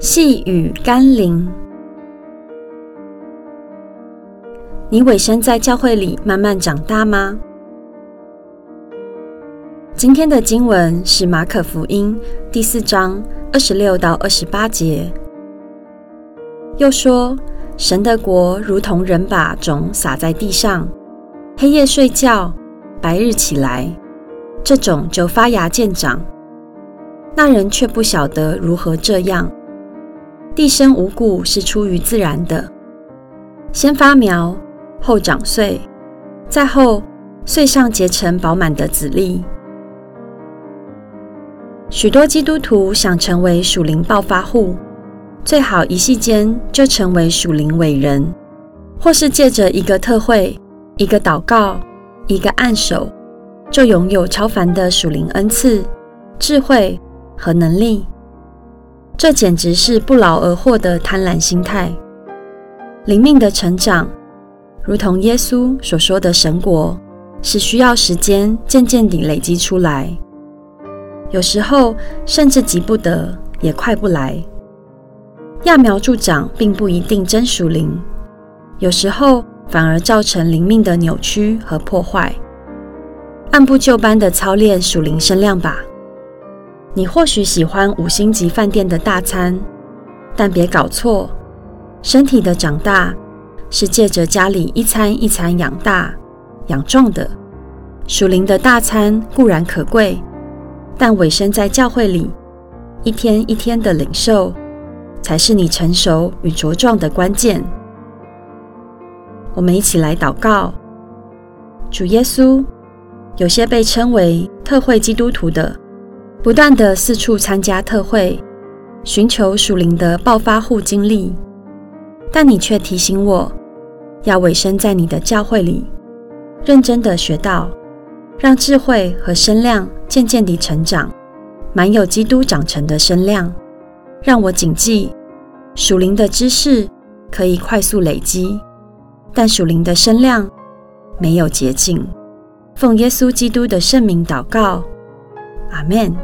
细雨甘霖，你委身在教会里慢慢长大吗？今天的经文是马可福音第四章二十六到二十八节。又说，神的国如同人把种撒在地上，黑夜睡觉，白日起来，这种就发芽见长。那人却不晓得如何这样。地生五谷是出于自然的，先发苗，后长穗，再后穗上结成饱满的籽粒。许多基督徒想成为属灵暴发户，最好一夕间就成为属灵伟人，或是借着一个特会、一个祷告、一个按手，就拥有超凡的属灵恩赐、智慧和能力。这简直是不劳而获的贪婪心态。灵命的成长，如同耶稣所说的神国，是需要时间渐渐地累积出来。有时候甚至急不得，也快不来。揠苗助长并不一定真属灵，有时候反而造成灵命的扭曲和破坏。按部就班地操练属灵身量吧。你或许喜欢五星级饭店的大餐，但别搞错，身体的长大是借着家里一餐一餐养大、养壮的。属灵的大餐固然可贵，但委身在教会里，一天一天的领受，才是你成熟与茁壮的关键。我们一起来祷告：主耶稣，有些被称为特会基督徒的。不断地四处参加特会，寻求属灵的暴发户经历，但你却提醒我，要委身在你的教会里，认真地学到，让智慧和身量渐渐地成长，满有基督长成的身量。让我谨记，属灵的知识可以快速累积，但属灵的身量没有捷径。奉耶稣基督的圣名祷告，阿门。